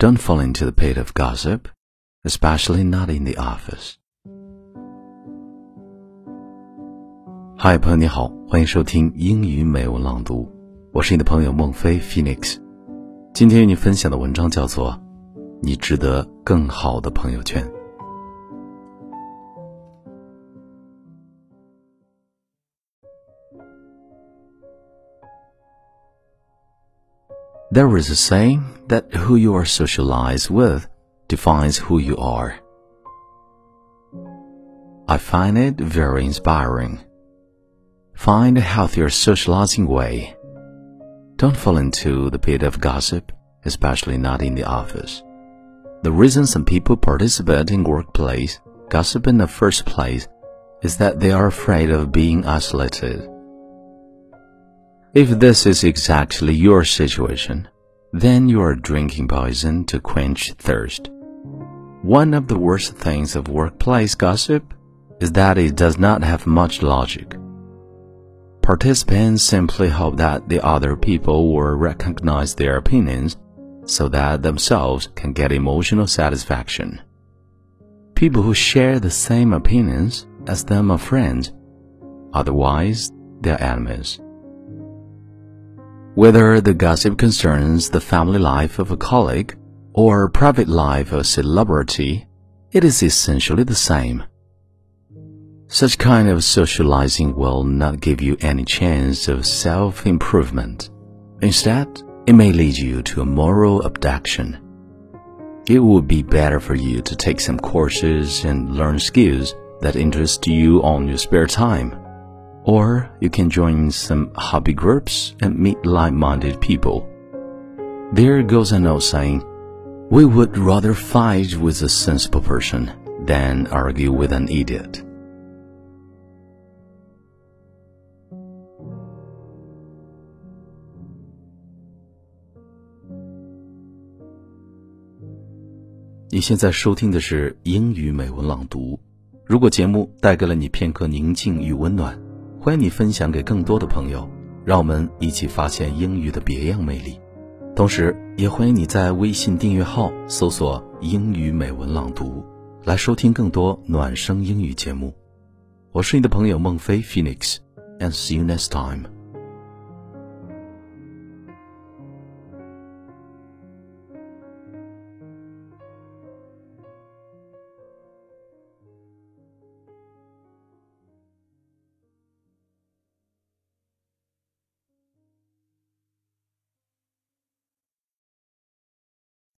Don't fall into the pit of gossip, especially not in the office. Hi,，朋友你好，欢迎收听英语美文朗读，我是你的朋友孟非 Phoenix。今天与你分享的文章叫做《你值得更好的朋友圈》。There is a saying that who you are socialized with defines who you are. I find it very inspiring. Find a healthier socializing way. Don't fall into the pit of gossip, especially not in the office. The reason some people participate in workplace gossip in the first place is that they are afraid of being isolated. If this is exactly your situation, then you are drinking poison to quench thirst. One of the worst things of workplace gossip is that it does not have much logic. Participants simply hope that the other people will recognize their opinions so that themselves can get emotional satisfaction. People who share the same opinions as them are friends, otherwise, they're enemies. Whether the gossip concerns the family life of a colleague or private life of a celebrity, it is essentially the same. Such kind of socializing will not give you any chance of self-improvement. Instead, it may lead you to a moral abduction. It would be better for you to take some courses and learn skills that interest you on your spare time or you can join some hobby groups and meet like-minded people. There goes an old saying, we would rather fight with a sensible person than argue with an idiot. 你现在收听的是英语美文朗读。如果节目带给了你片刻宁静与温暖， 欢迎你分享给更多的朋友，让我们一起发现英语的别样魅力。同时，也欢迎你在微信订阅号搜索“英语美文朗读”，来收听更多暖声英语节目。我是你的朋友孟非 Phoenix，and see you next time。